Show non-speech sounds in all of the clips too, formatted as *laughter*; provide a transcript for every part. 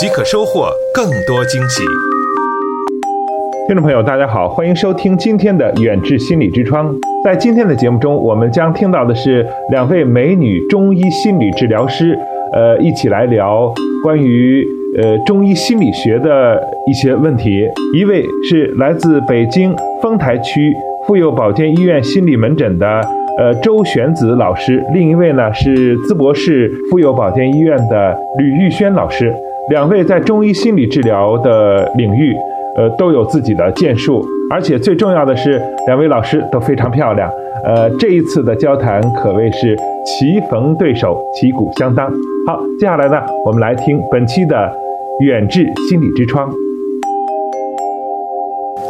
即可收获更多惊喜。听众朋友，大家好，欢迎收听今天的远志心理之窗。在今天的节目中，我们将听到的是两位美女中医心理治疗师，呃，一起来聊关于呃中医心理学的一些问题。一位是来自北京丰台区妇幼保健医院心理门诊的呃周玄子老师，另一位呢是淄博市妇幼保健医院的吕玉轩老师。两位在中医心理治疗的领域。呃，都有自己的建树，而且最重要的是，两位老师都非常漂亮。呃，这一次的交谈可谓是棋逢对手，旗鼓相当。好，接下来呢，我们来听本期的远志心理之窗。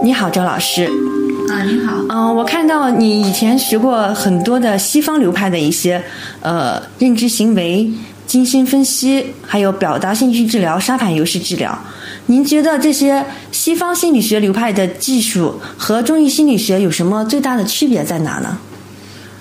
你好，周老师。啊，你好。嗯，我看到你以前学过很多的西方流派的一些呃认知行为、精心分析，还有表达兴趣治疗、沙盘游戏治疗。您觉得这些西方心理学流派的技术和中医心理学有什么最大的区别在哪呢？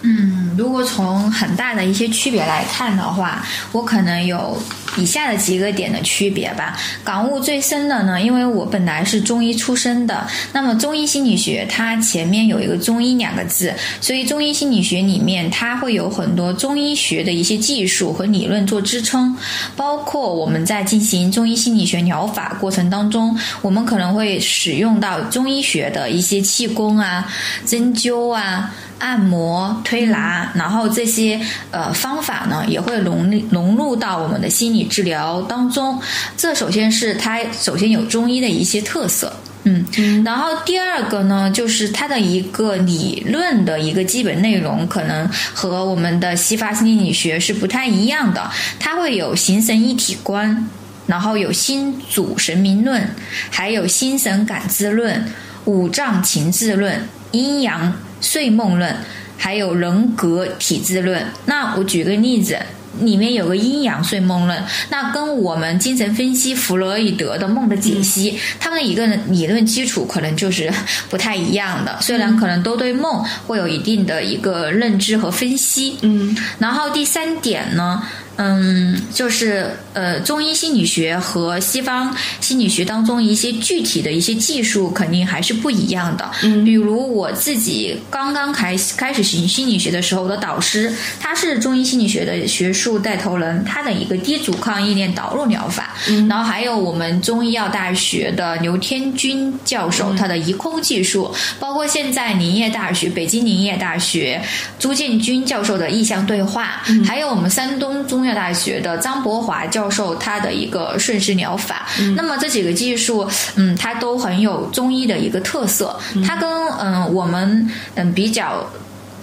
嗯，如果从很大的一些区别来看的话，我可能有。以下的几个点的区别吧，感悟最深的呢，因为我本来是中医出身的，那么中医心理学它前面有一个中医两个字，所以中医心理学里面它会有很多中医学的一些技术和理论做支撑，包括我们在进行中医心理学疗法过程当中，我们可能会使用到中医学的一些气功啊、针灸啊。按摩、推拿，然后这些呃方法呢，也会融融入到我们的心理治疗当中。这首先是它首先有中医的一些特色，嗯，然后第二个呢，就是它的一个理论的一个基本内容，可能和我们的西方心理学是不太一样的。它会有形神一体观，然后有心主神明论，还有心神感知论、五脏情志论、阴阳。睡梦论，还有人格体质论。那我举个例子，里面有个阴阳睡梦论，那跟我们精神分析弗洛伊德的梦的解析，他们的一个理论基础可能就是不太一样的。虽然可能都对梦会有一定的一个认知和分析。嗯，然后第三点呢？嗯，就是呃，中医心理学和西方心理学当中一些具体的一些技术肯定还是不一样的。嗯，比如我自己刚刚开开始学心理学的时候的导师，他是中医心理学的学术带头人，他的一个低阻抗意念导入疗法。嗯，然后还有我们中医药大学的刘天军教授，他的移空技术，包括现在林业大学、北京林业大学朱建军教授的意向对话，还有我们山东中。大学的张博华教授，他的一个顺势疗法，那么这几个技术，嗯，它都很有中医的一个特色。它跟嗯我们嗯比较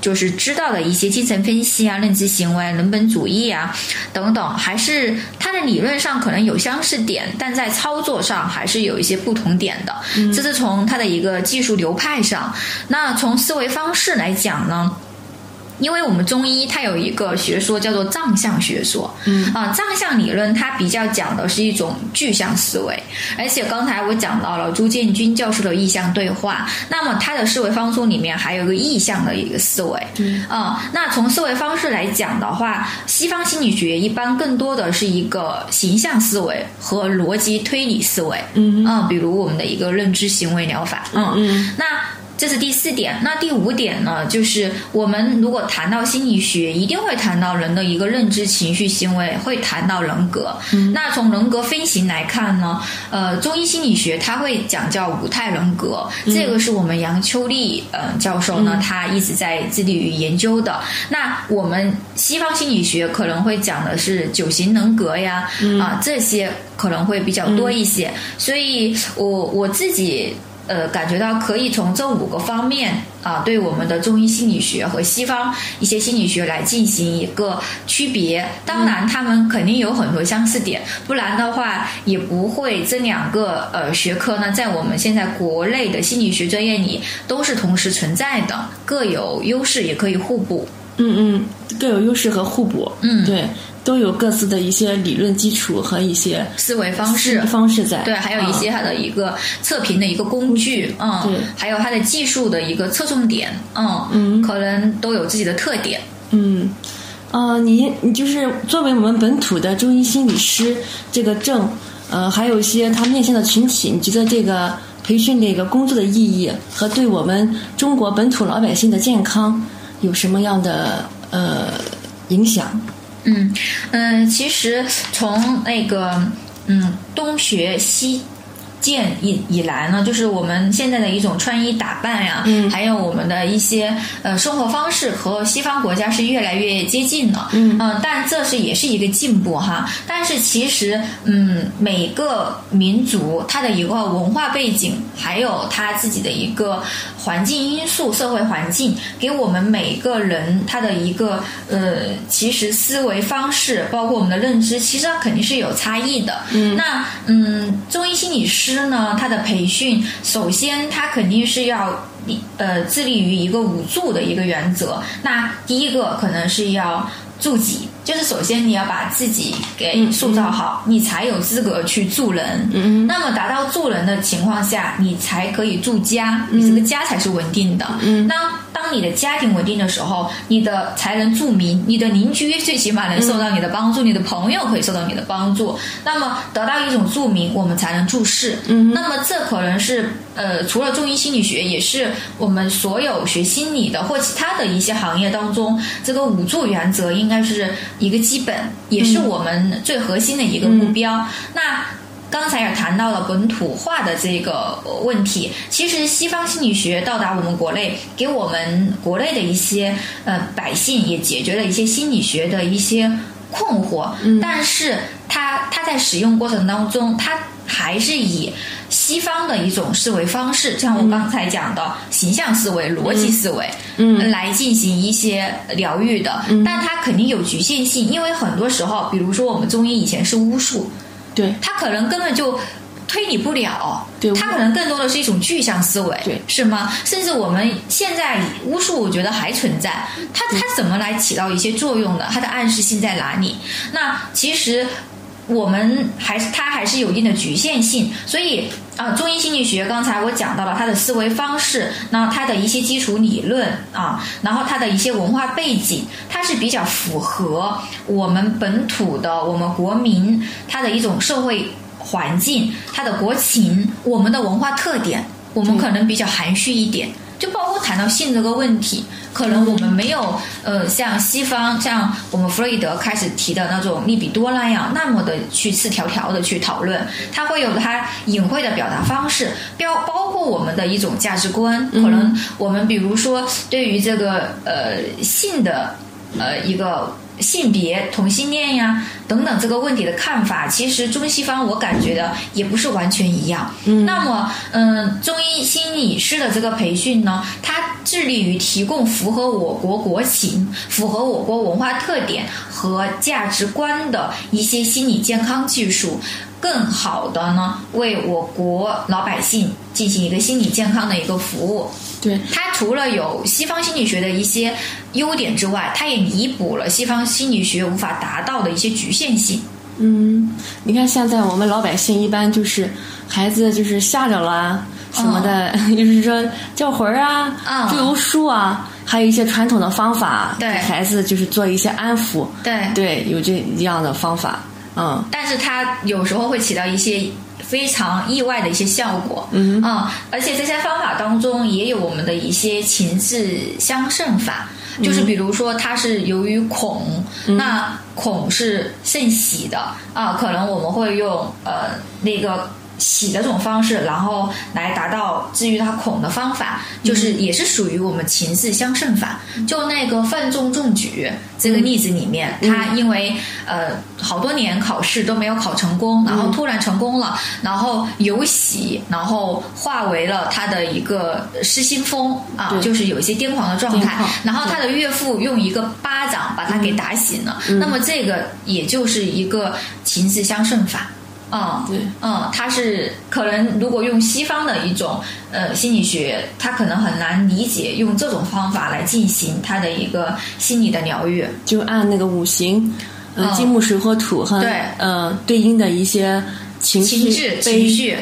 就是知道的一些精神分析啊、认知行为、人本主义啊等等，还是它的理论上可能有相似点，但在操作上还是有一些不同点的。这是从它的一个技术流派上。那从思维方式来讲呢？因为我们中医它有一个学说叫做藏象学说，嗯。啊，藏象理论它比较讲的是一种具象思维，而且刚才我讲到了朱建军教授的意象对话，那么他的思维方式里面还有一个意象的一个思维，嗯。啊，那从思维方式来讲的话，西方心理学一般更多的是一个形象思维和逻辑推理思维，嗯。啊，比如我们的一个认知行为疗法，嗯嗯，那。这是第四点，那第五点呢？就是我们如果谈到心理学，一定会谈到人的一个认知、情绪、行为，会谈到人格。那从人格分型来看呢？呃，中医心理学它会讲叫五态人格，这个是我们杨秋丽呃教授呢，他一直在致力于研究的。那我们西方心理学可能会讲的是九型人格呀，啊这些可能会比较多一些。所以我我自己。呃，感觉到可以从这五个方面啊，对我们的中医心理学和西方一些心理学来进行一个区别。当然，他们肯定有很多相似点，不然的话也不会这两个呃学科呢，在我们现在国内的心理学专业里都是同时存在的，各有优势，也可以互补。嗯嗯，各有优势和互补。嗯，对。都有各自的一些理论基础和一些思维方式。方式在，对，还有一些它的一个测评的一个工具，嗯，对，还有它的技术的一个侧重点，嗯嗯，可能都有自己的特点，嗯，呃，你你就是作为我们本土的中医心理师这个证，呃，还有一些他面向的群体，你觉得这个培训的一个工作的意义和对我们中国本土老百姓的健康有什么样的呃影响？嗯嗯，其实从那个嗯东学西。建以以来呢，就是我们现在的一种穿衣打扮呀，嗯，还有我们的一些呃生活方式和西方国家是越来越接近了，嗯嗯，但这是也是一个进步哈。但是其实嗯，每个民族它的一个文化背景，还有它自己的一个环境因素、社会环境，给我们每个人他的一个呃，其实思维方式，包括我们的认知，其实它肯定是有差异的。嗯，那嗯，中医心理师。呢，他的培训首先他肯定是要呃致力于一个五助的一个原则。那第一个可能是要助己，就是首先你要把自己给塑造好，你才有资格去助人。嗯那么达到助人的情况下，你才可以助家，你这个家才是稳定的。嗯。那当你的家庭稳定的时候，你的才能助民，你的邻居最起码能受到你的帮助，你的朋友可以受到你的帮助。那么得到一种助民，我们才能助事。嗯，那么这可能是呃，除了中医心理学，也是我们所有学心理的或其他的一些行业当中，这个五助原则应该是一个基本，也是我们最核心的一个目标。那。刚才也谈到了本土化的这个问题，其实西方心理学到达我们国内，给我们国内的一些呃百姓也解决了一些心理学的一些困惑。嗯，但是它它在使用过程当中，它还是以西方的一种思维方式，像我刚才讲的形象思维、逻辑思维，嗯，来进行一些疗愈的。嗯，但它肯定有局限性，因为很多时候，比如说我们中医以前是巫术。对，它可能根本就推理不了，对，它可能更多的是一种具象思维，对，是吗？甚至我们现在巫术，我觉得还存在，它它怎么来起到一些作用的？它的暗示性在哪里？那其实我们还是它还是有一定的局限性，所以啊，中医心理学刚才我讲到了它的思维方式，那它的一些基础理论啊，然后它的一些文化背景，它是比较符合我们本土的我们国民它的一种社会环境，它的国情，我们的文化特点，我们可能比较含蓄一点，就包括谈到性这个问题。可能我们没有呃，像西方像我们弗洛伊德开始提的那种利比多那样那么的去赤条条的去讨论，他会有他隐晦的表达方式，标包括我们的一种价值观。可能我们比如说对于这个呃性的呃一个。性别、同性恋呀等等这个问题的看法，其实中西方我感觉的也不是完全一样。嗯，那么，嗯，中医心理师的这个培训呢，它致力于提供符合我国国情、符合我国文化特点和价值观的一些心理健康技术，更好的呢为我国老百姓进行一个心理健康的一个服务。对，它除了有西方心理学的一些优点之外，它也弥补了西方心理学无法达到的一些局限性。嗯，你看现在我们老百姓一般就是孩子就是吓着了什么的，*laughs* 就是说叫魂儿啊、祝由术啊，还有一些传统的方法，对孩子就是做一些安抚。对对，有这样的方法，嗯。但是它有时候会起到一些。非常意外的一些效果，嗯啊，而且这些方法当中也有我们的一些情志相胜法，就是比如说它是由于恐，那恐是胜喜的啊，可能我们会用呃那个洗的这种方式，然后来达到治愈他恐的方法，就是也是属于我们情势相胜法。就那个范仲中举这个例子里面，他因为呃好多年考试都没有考成功，然后突然成功了，然后有喜，然后化为了他的一个失心疯啊，就是有一些癫狂的状态。然后他的岳父用一个巴掌把他给打醒了。那么这个也就是一个情势相胜法。嗯，对，嗯，他是可能如果用西方的一种呃心理学，他可能很难理解用这种方法来进行他的一个心理的疗愈，就按那个五行，呃，金木水火土和对，呃，对应的一些情绪、情绪、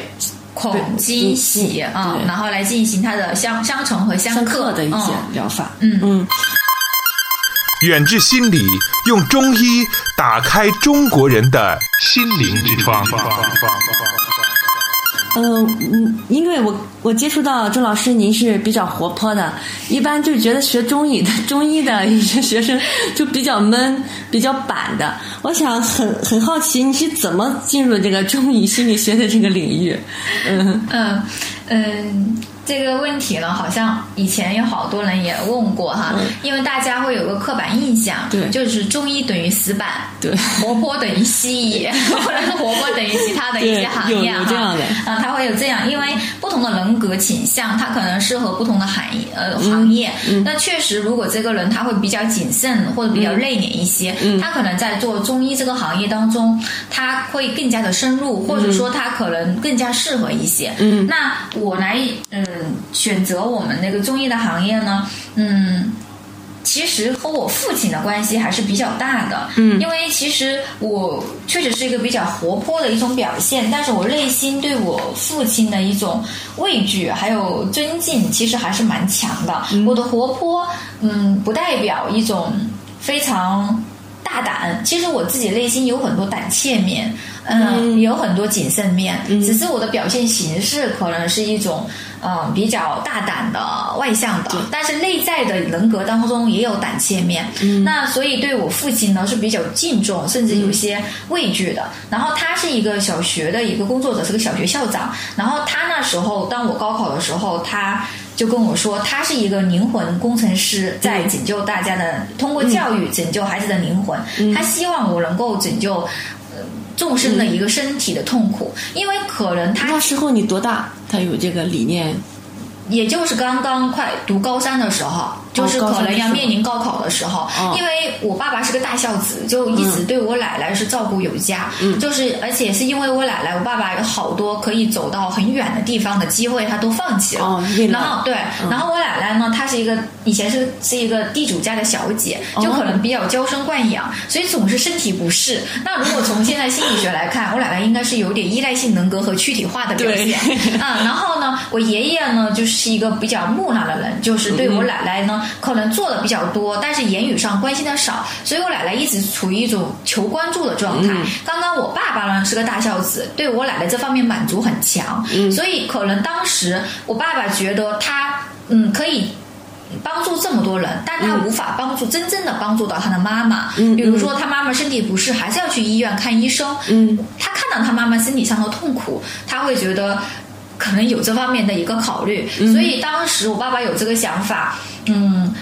恐惊喜啊，然后来进行它的相相乘和相克。的一些疗法，嗯。嗯。远志心理用中医打开中国人的心灵之窗。嗯嗯，因为我我接触到周老师，您是比较活泼的，一般就觉得学中医的中医的一些学生就比较闷、比较板的。我想很很好奇，你是怎么进入这个中医心理学的这个领域？嗯嗯嗯。这个问题呢，好像以前有好多人也问过哈，因为大家会有个刻板印象，对，就是中医等于死板，对，活泼等于西医，*laughs* 或者是活泼等于其他的一些行业哈，啊，他会有这样，因为不同的人格倾向，他可能适合不同的行业呃行业。那确实，如果这个人他会比较谨慎或者比较内敛一些，他可能在做中医这个行业当中，他会更加的深入，或者说他可能更加适合一些。嗯，那我来嗯。选择我们那个中医的行业呢，嗯，其实和我父亲的关系还是比较大的，嗯，因为其实我确实是一个比较活泼的一种表现，但是我内心对我父亲的一种畏惧还有尊敬，其实还是蛮强的。我的活泼，嗯，不代表一种非常大胆，其实我自己内心有很多胆怯面。嗯，有很多谨慎面，只是我的表现形式可能是一种，嗯，比较大胆的、外向的，但是内在的人格当中也有胆怯面。那所以对我父亲呢是比较敬重，甚至有些畏惧的。然后他是一个小学的一个工作者，是个小学校长。然后他那时候，当我高考的时候，他就跟我说，他是一个灵魂工程师，在拯救大家的，通过教育拯救孩子的灵魂。他希望我能够拯救。众生的一个身体的痛苦，因为可能他那时候你多大？他有这个理念，也就是刚刚快读高三的时候。就是可能要面临高考的时候，因为我爸爸是个大孝子，就一直对我奶奶是照顾有加。就是而且是因为我奶奶，我爸爸有好多可以走到很远的地方的机会，他都放弃了。然后对，然后我奶奶呢，她是一个以前是是一个地主家的小姐，就可能比较娇生惯养，所以总是身体不适。那如果从现在心理学来看，我奶奶应该是有点依赖性人格和躯体化的表现。*laughs* 嗯，然后呢，我爷爷呢就是一个比较木讷的人，就是对我奶奶呢。可能做的比较多，但是言语上关心的少，所以我奶奶一直处于一种求关注的状态。刚刚我爸爸呢是个大孝子，对我奶奶这方面满足很强，所以可能当时我爸爸觉得他嗯可以帮助这么多人，但他无法帮助真正的帮助到他的妈妈。比如说他妈妈身体不适，还是要去医院看医生。嗯，他看到他妈妈身体上的痛苦，他会觉得。可能有这方面的一个考虑，所以当时我爸爸有这个想法，嗯，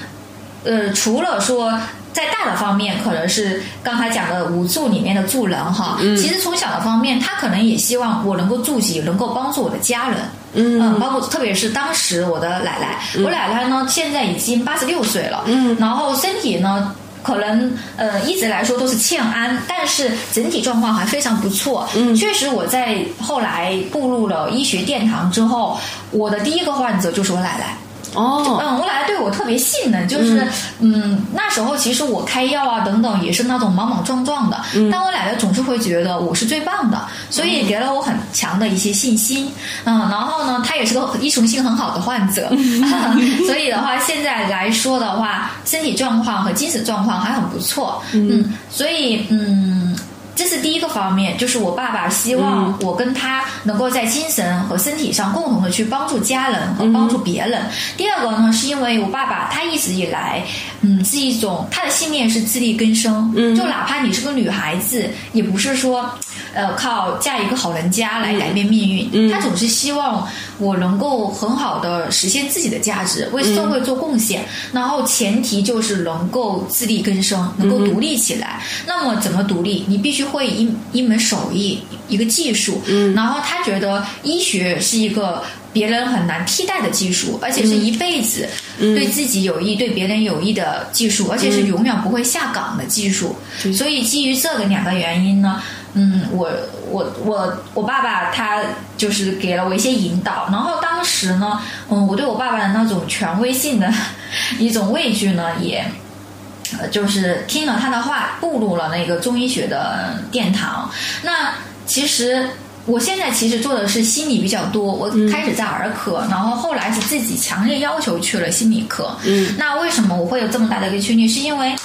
呃，除了说在大的方面，可能是刚才讲的五助里面的助人哈，其实从小的方面，他可能也希望我能够助己，能够帮助我的家人，嗯，包括特别是当时我的奶奶，我奶奶呢现在已经八十六岁了，嗯，然后身体呢。可能呃一直来说都是欠安，但是整体状况还非常不错。嗯，确实我在后来步入了医学殿堂之后，我的第一个患者就是我奶奶。哦，嗯，我奶奶对我特别信任，就是，嗯，那时候其实我开药啊等等也是那种莽莽撞撞的，但我奶奶总是会觉得我是最棒的，所以给了我很强的一些信心，嗯，然后呢，她也是个依从性很好的患者 *laughs* *laughs* 所以的话，现在来说的话，身体状况和精神状况还很不错，嗯，所以，嗯。这是第一个方面，就是我爸爸希望我跟他能够在精神和身体上共同的去帮助家人和帮助别人。第二个呢，是因为我爸爸他一直以来，嗯，是一种他的信念是自力更生，就哪怕你是个女孩子，也不是说呃靠嫁一个好人家来改变命运，嗯他总是希望我能够很好的实现自己的价值，为社会做贡献。然后前提就是能够自力更生，能够独立起来。那么怎么独立？你必须会一一门手艺，一个技术。嗯，然后他觉得医学是一个。别人很难替代的技术，而且是一辈子对自己有益、对别人有益的技术，而且是永远不会下岗的技术。所以基于这个两个原因呢，嗯，我我我我爸爸他就是给了我一些引导，然后当时呢，嗯，我对我爸爸的那种权威性的 *laughs* 一种畏惧呢，也就是听了他的话，步入了那个中医学的殿堂。那其实。我现在其实做的是心理比较多，我开始在儿科，然后后来是自己强烈要求去了心理科。嗯，那为什么我会有这么大的一个驱力？是因为，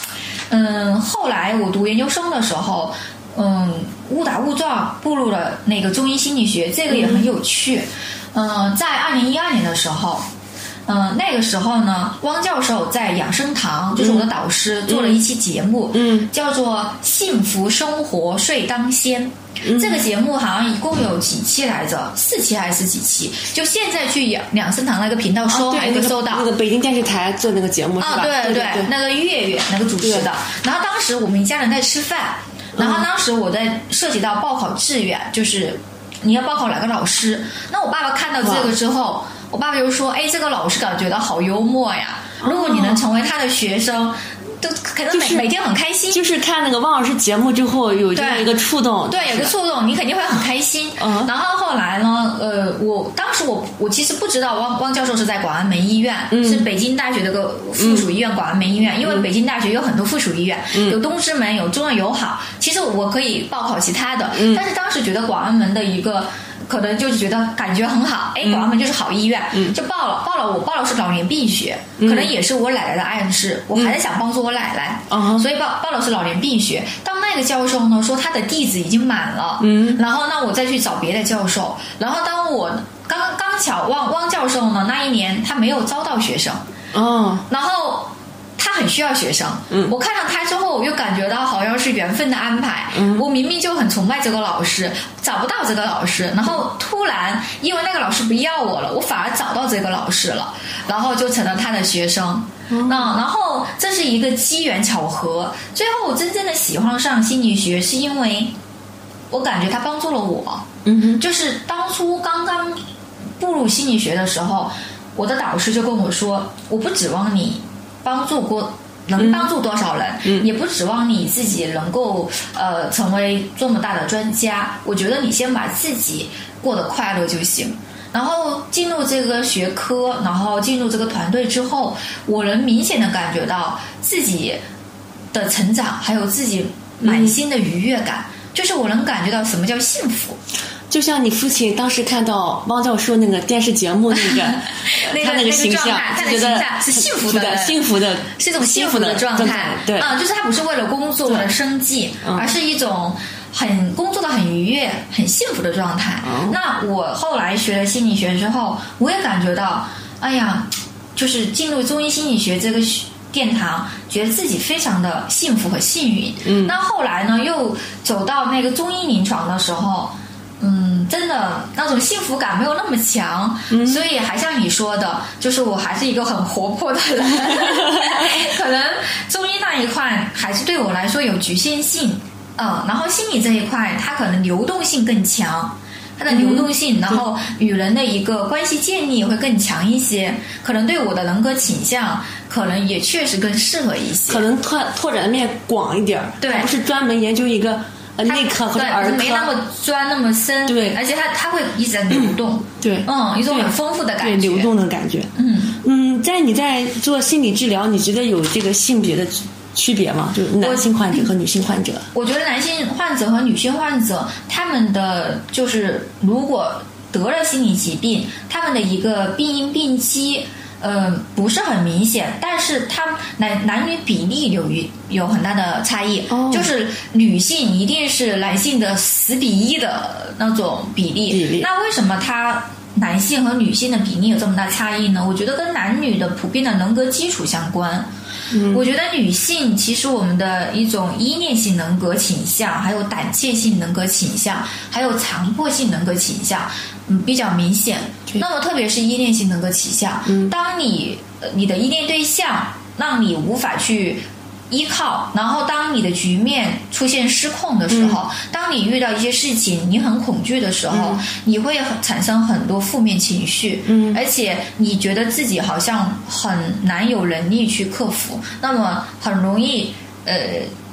嗯，后来我读研究生的时候，嗯，误打误撞步入了那个中医心理学，这个也很有趣。嗯，在二零一二年的时候。嗯，那个时候呢，汪教授在养生堂，就是我的导师，做了一期节目，嗯，叫做《幸福生活睡当先》。这个节目好像一共有几期来着？四期还是几期？就现在去养养生堂那个频道搜，还可以搜到。那个北京电视台做那个节目是吧？对对，那个月月那个主持的。然后当时我们一家人在吃饭，然后当时我在涉及到报考志愿，就是你要报考哪个老师？那我爸爸看到这个之后。我爸爸就说：“哎，这个老师感觉到好幽默呀！如果你能成为他的学生，都可能每每天很开心。就是看那个汪老师节目之后，有这样一个触动，对，有个触动，你肯定会很开心。嗯，然后后来呢？呃，我当时我我其实不知道汪汪教授是在广安门医院，是北京大学的个附属医院广安门医院。因为北京大学有很多附属医院，有东直门，有中日友好。其实我可以报考其他的，但是当时觉得广安门的一个。可能就是觉得感觉很好，哎，广安门就是好医院，就报了。报了，我报了是老年病学，可能也是我奶奶的暗示，我还是想帮助我奶奶，所以报报了是老年病学。当那个教授呢说他的弟子已经满了，然后那我再去找别的教授。然后当我刚刚巧汪汪教授呢那一年他没有招到学生，哦，然后。他很需要学生，我看到他之后，我又感觉到好像是缘分的安排。我明明就很崇拜这个老师，找不到这个老师，然后突然因为那个老师不要我了，我反而找到这个老师了，然后就成了他的学生。那然后这是一个机缘巧合。最后我真正的喜欢上心理学，是因为我感觉他帮助了我。嗯哼，就是当初刚刚步入心理学的时候，我的导师就跟我说：“我不指望你。”帮助过能帮助多少人，也不指望你自己能够呃成为这么大的专家。我觉得你先把自己过得快乐就行。然后进入这个学科，然后进入这个团队之后，我能明显的感觉到自己的成长，还有自己满心的愉悦感，就是我能感觉到什么叫幸福。就像你父亲当时看到汪教授那个电视节目那个，*laughs* 他那个形象，他的形象是幸福的，幸福的，是一种幸福的状态。对，啊，就是他不是为了工作、为了生计，而是一种很工作的很愉悦、很幸福的状态。那我后来学了心理学之后，我也感觉到，哎呀，就是进入中医心理学这个殿堂，觉得自己非常的幸福和幸运。嗯，那后来呢，又走到那个中医临床的时候。嗯，真的那种幸福感没有那么强，所以还像你说的，就是我还是一个很活泼的人，*laughs* 可能中医那一块还是对我来说有局限性，嗯，然后心理这一块它可能流动性更强，它的流动性，然后与人的一个关系建立会更强一些，可能对我的人格倾向可能也确实更适合一些，可能拓拓展的面广一点，对，不是专门研究一个。内科和儿科。没那么钻那么深，对，而且它它会一直在流动，对，嗯，一种很丰富的感觉，对流动的感觉，嗯。嗯，在你在做心理治疗，你觉得有这个性别的区别吗？就是男性患者和女性患者？我觉得男性患者和女性患者，他们的就是如果得了心理疾病，他们的一个病因病机。嗯，不是很明显，但是它男男女比例有一有很大的差异，就是女性一定是男性的十比一的那种比例。比例。那为什么他男性和女性的比例有这么大差异呢？我觉得跟男女的普遍的人格基础相关。我觉得女性其实我们的一种依恋性人格倾向，还有胆怯性人格倾向，还有强迫性人格倾向，嗯，比较明显。那么特别是依恋性人格倾向，当你你的依恋对象让你无法去。依靠，然后当你的局面出现失控的时候，当你遇到一些事情，你很恐惧的时候，你会产生很多负面情绪，嗯，而且你觉得自己好像很难有能力去克服，那么很容易呃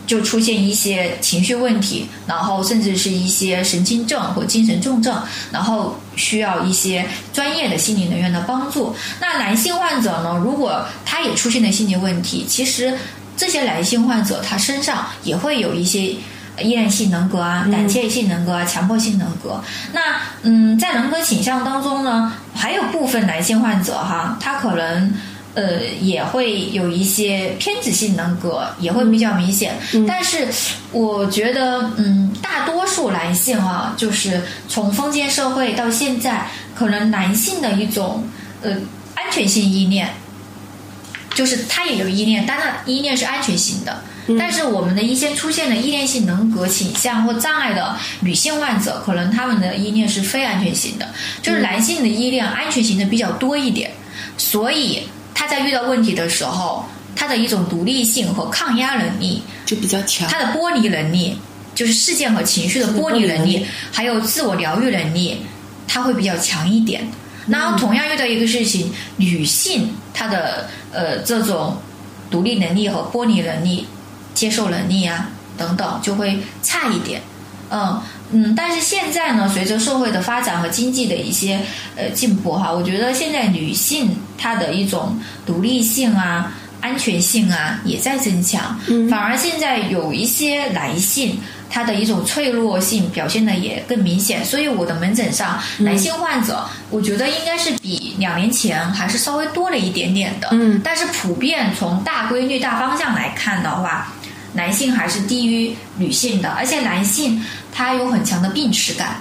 就出现一些情绪问题，然后甚至是一些神经症或精神重症，然后需要一些专业的心理人员的帮助。那男性患者呢，如果他也出现了心理问题，其实。这些男性患者，他身上也会有一些依恋性人格啊、胆怯性人格啊、强迫性人格。那嗯，在人格倾向当中呢，还有部分男性患者哈，他可能呃也会有一些偏执性人格，也会比较明显。但是我觉得，嗯，大多数男性啊，就是从封建社会到现在，可能男性的一种呃安全性依恋。就是他也有依恋，但他依恋是安全型的。但是我们的一些出现的依恋性人格倾向或障碍的女性患者，可能他们的依恋是非安全型的。就是男性的依恋安全型的比较多一点，所以他在遇到问题的时候，他的一种独立性和抗压能力就比较强。他的剥离能力，就是事件和情绪的剥离能力，还有自我疗愈能力，他会比较强一点。然后同样遇到一个事情，女性她的呃这种独立能力和剥离能力、接受能力啊等等就会差一点，嗯嗯。但是现在呢，随着社会的发展和经济的一些呃进步哈，我觉得现在女性她的一种独立性啊、安全性啊也在增强，反而现在有一些男性。他的一种脆弱性表现的也更明显，所以我的门诊上男性患者，我觉得应该是比两年前还是稍微多了一点点的。嗯，但是普遍从大规律、大方向来看的话，男性还是低于女性的，而且男性他有很强的病耻感，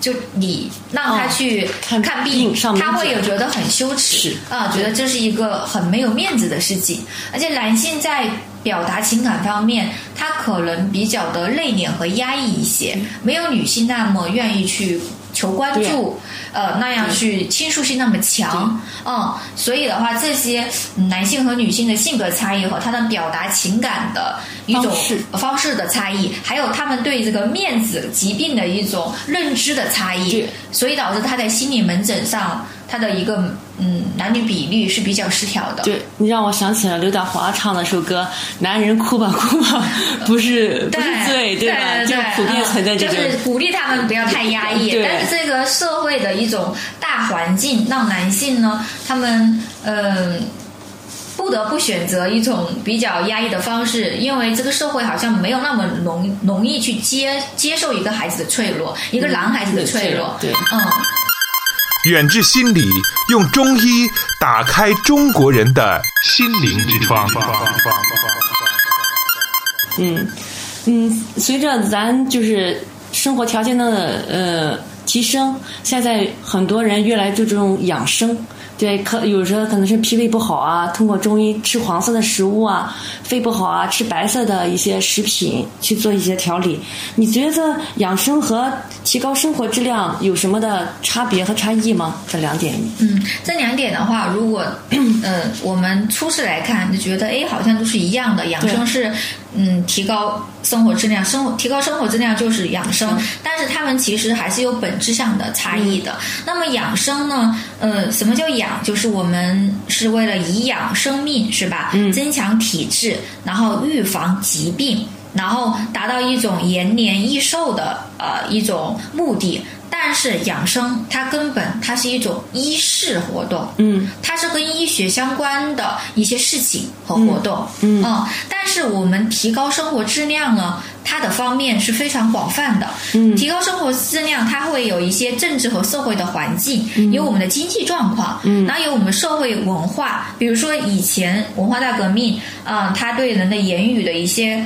就你让他去看病，他会有觉得很羞耻啊，觉得这是一个很没有面子的事情，而且男性在。表达情感方面，他可能比较的内敛和压抑一些，没有女性那么愿意去求关注，呃，那样去倾诉性那么强，嗯，所以的话，这些男性和女性的性格差异和他的表达情感的一种方式的差异，还有他们对这个面子疾病的一种认知的差异，所以导致他在心理门诊上。他的一个嗯男女比例是比较失调的。对你让我想起了刘德华唱的首歌《男人哭吧哭吧》，*laughs* 不是不是罪对吧？就普遍存在这个。就是鼓励他们不要太压抑，但是这个社会的一种大环境让男性呢，他们嗯不得不选择一种比较压抑的方式，因为这个社会好像没有那么容容易去接接受一个孩子的脆弱，一个男孩子的脆弱。对，嗯。远志心理用中医打开中国人的心灵之窗。嗯嗯，随着咱就是生活条件的呃提升，现在很多人越来注重养生。对，可有时候可能是脾胃不好啊，通过中医吃黄色的食物啊，肺不好啊，吃白色的一些食品去做一些调理。你觉得养生和提高生活质量有什么的差别和差异吗？这两点？嗯，这两点的话，如果呃我们初次来看，就觉得哎，好像都是一样的，养生是。嗯，提高生活质量，生活提高生活质量就是养生，但是他们其实还是有本质上的差异的。那么养生呢？呃，什么叫养？就是我们是为了颐养生命，是吧？嗯，增强体质，然后预防疾病，然后达到一种延年益寿的呃一种目的。但是养生它根本它是一种医事活动，嗯，它是跟医学相关的一些事情和活动，嗯，但是我们提高生活质量呢，它的方面是非常广泛的，嗯，提高生活质量它会有一些政治和社会的环境，有我们的经济状况，嗯，然后有我们社会文化，比如说以前文化大革命，啊，它对人的言语的一些。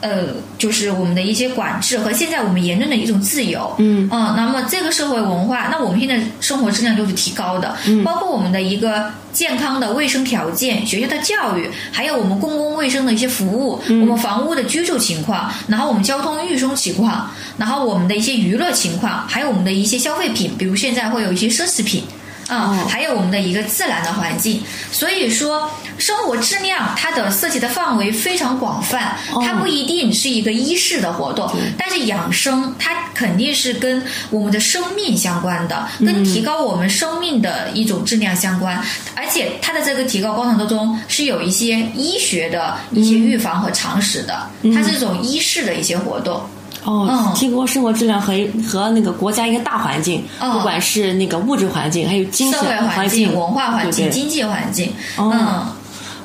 呃，就是我们的一些管制和现在我们言论的一种自由。嗯那么这个社会文化，那我们现在生活质量就是提高的，包括我们的一个健康的卫生条件、学校的教育，还有我们公共卫生的一些服务，我们房屋的居住情况，然后我们交通运输情况，然后我们的一些娱乐情况，还有我们的一些消费品，比如现在会有一些奢侈品。啊，还有我们的一个自然的环境，所以说生活质量它的涉及的范围非常广泛，它不一定是一个一式的活动，但是养生它肯定是跟我们的生命相关的，跟提高我们生命的一种质量相关，而且它的这个提高过程当中是有一些医学的一些预防和常识的，它是一种医式的一些活动。哦，提高生活质量和和那个国家一个大环境，不管是那个物质环境，还有精神环境、文化环境、经济环境。嗯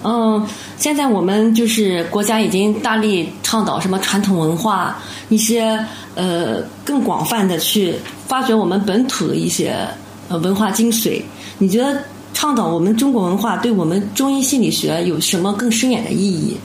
嗯，现在我们就是国家已经大力倡导什么传统文化，一些呃更广泛的去发掘我们本土的一些呃文化精髓。你觉得倡导我们中国文化对我们中医心理学有什么更深远的意义？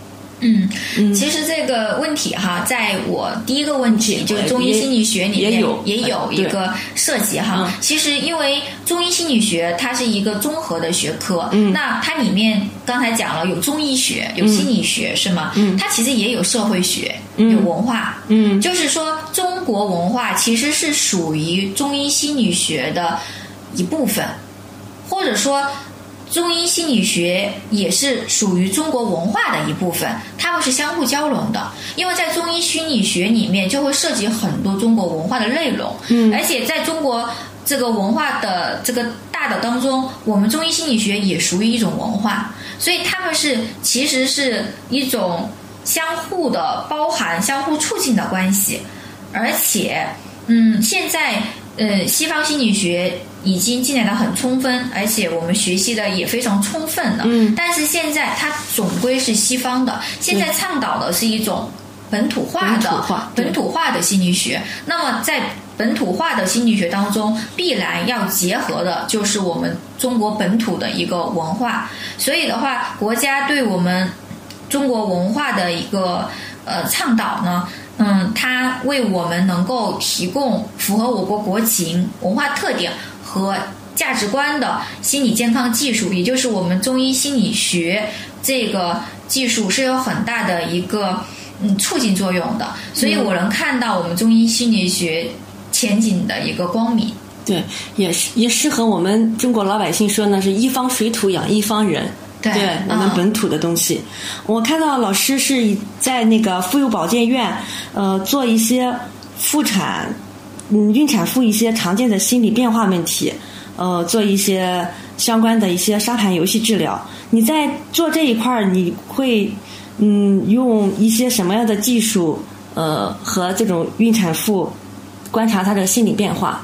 嗯，其实这个问题哈，在我第一个问题就是中医心理学里面也有一个涉及哈。其实因为中医心理学它是一个综合的学科，那它里面刚才讲了有中医学，有心理学是吗？它其实也有社会学，有文化。嗯，就是说中国文化其实是属于中医心理学的一部分，或者说。中医心理学也是属于中国文化的一部分，它们是相互交融的。因为在中医心理学里面，就会涉及很多中国文化的内容。嗯，而且在中国这个文化的这个大的当中，我们中医心理学也属于一种文化，所以他们是其实是一种相互的包含、相互促进的关系。而且，嗯，现在呃，西方心理学。已经进展的很充分，而且我们学习的也非常充分了。嗯，但是现在它总归是西方的，现在倡导的是一种本土化的本土化的心理学。那么在本土化的心理学当中，必然要结合的就是我们中国本土的一个文化。所以的话，国家对我们中国文化的一个呃倡导呢。嗯，它为我们能够提供符合我国国情、文化特点和价值观的心理健康技术，也就是我们中医心理学这个技术是有很大的一个嗯促进作用的，所以我能看到我们中医心理学前景的一个光明。对，也是也适合我们中国老百姓说呢，是一方水土养一方人。对我们本土的东西，我看到老师是在那个妇幼保健院，呃，做一些妇产、嗯孕产妇一些常见的心理变化问题，呃，做一些相关的一些沙盘游戏治疗。你在做这一块儿，你会嗯用一些什么样的技术，呃，和这种孕产妇观察她的心理变化？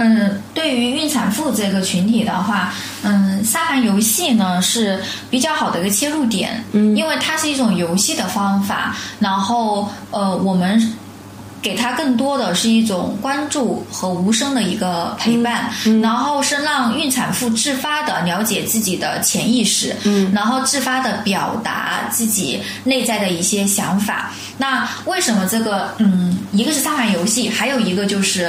嗯，对于孕产妇这个群体的话，嗯，沙盘游戏呢是比较好的一个切入点，嗯，因为它是一种游戏的方法，然后呃，我们给他更多的是一种关注和无声的一个陪伴，嗯然后是让孕产妇自发的了解自己的潜意识，嗯，然后自发的表达自己内在的一些想法。那为什么这个嗯，一个是沙盘游戏，还有一个就是。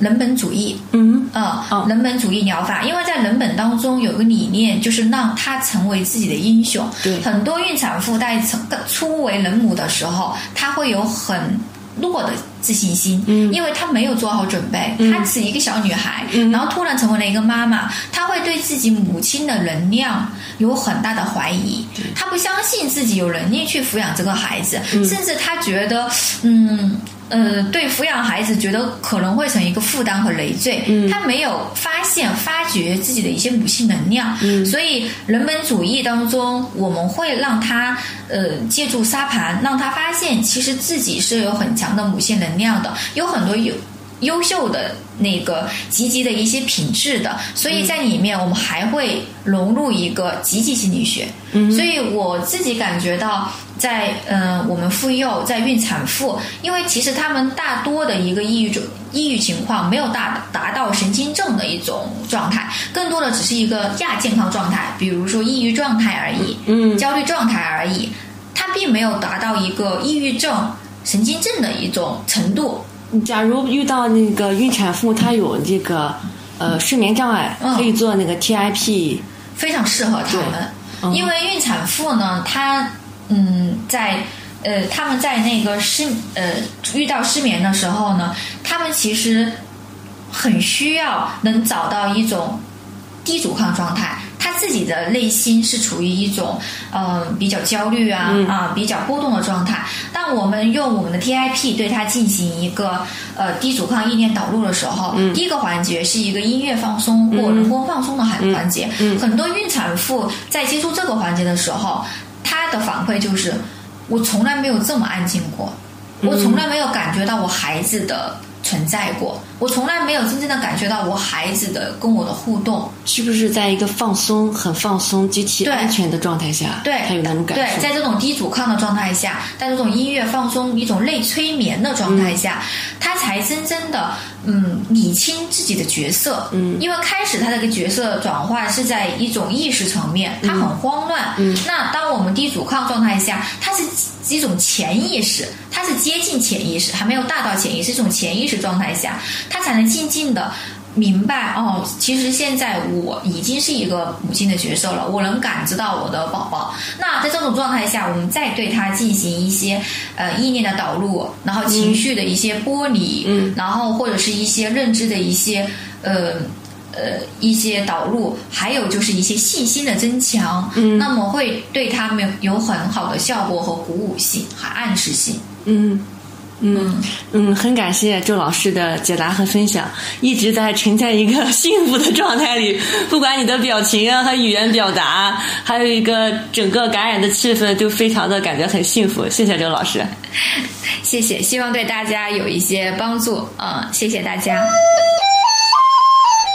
人本主义，嗯，啊，人本主义疗法，因为在人本当中有个理念，就是让他成为自己的英雄。对，很多孕产妇在成初为人母的时候，她会有很弱的自信心，嗯，因为她没有做好准备，她是一个小女孩，然后突然成为了一个妈妈，她会对自己母亲的能量有很大的怀疑，她不相信自己有能力去抚养这个孩子，甚至她觉得，嗯。呃，对抚养孩子觉得可能会成一个负担和累赘，他没有发现、发掘自己的一些母性能量，所以人本主义当中，我们会让他呃借助沙盘，让他发现其实自己是有很强的母性能量的，有很多有。优秀的那个积极的一些品质的，所以在里面我们还会融入一个积极心理学。嗯，所以我自己感觉到，在嗯我们妇幼在孕产妇，因为其实他们大多的一个抑郁症抑郁情况没有达达到神经症的一种状态，更多的只是一个亚健康状态，比如说抑郁状态而已，嗯，焦虑状态而已。他它并没有达到一个抑郁症、神经症的一种程度。假如遇到那个孕产妇，她有这个呃睡眠障碍，嗯可以做那个 TIP。非常适合他们，嗯因为孕产妇呢，她嗯，在呃，他们在那个失呃遇到失眠的时候呢，他们其实很需要能找到一种低阻抗状态。他自己的内心是处于一种呃比较焦虑啊、啊比较波动的状态。当我们用我们的 TIP 对它进行一个呃低阻抗意念导入的时候，第一个环节是一个音乐放松或人工放松的环环节。很多孕产妇在接触这个环节的时候，她的反馈就是我从来没有这么安静过，我从来没有感觉到我孩子的存在过，我从来没有真正的感觉到我孩子的跟我的互动。是不是在一个放松、很放松、极其对安全的状态下，对，他有那种感对，在这种低阻抗的状态下，在这种音乐放松、一种类催眠的状态下，他才真正的嗯理清自己的角色。嗯，因为开始他这个角色转换是在一种意识层面，他很慌乱。嗯，那当我们低阻抗状态下，它是一种潜意识，它是接近潜意识，还没有大到潜意识，这种潜意识状态下，他才能静静的。明白哦，其实现在我已经是一个母亲的角色了，我能感知到我的宝宝。那在这种状态下，我们再对他进行一些呃意念的导入，然后情绪的一些剥离，嗯，然后或者是一些认知的一些呃。呃，一些导入，还有就是一些信心的增强，嗯，那么会对他们有很好的效果和鼓舞性，和暗示性。嗯。嗯嗯，很感谢周老师的解答和分享，一直在沉在一个幸福的状态里。*laughs* 不管你的表情啊和语言表达，还有一个整个感染的气氛，都非常的感觉很幸福。谢谢周老师，谢谢，希望对大家有一些帮助。嗯，谢谢大家。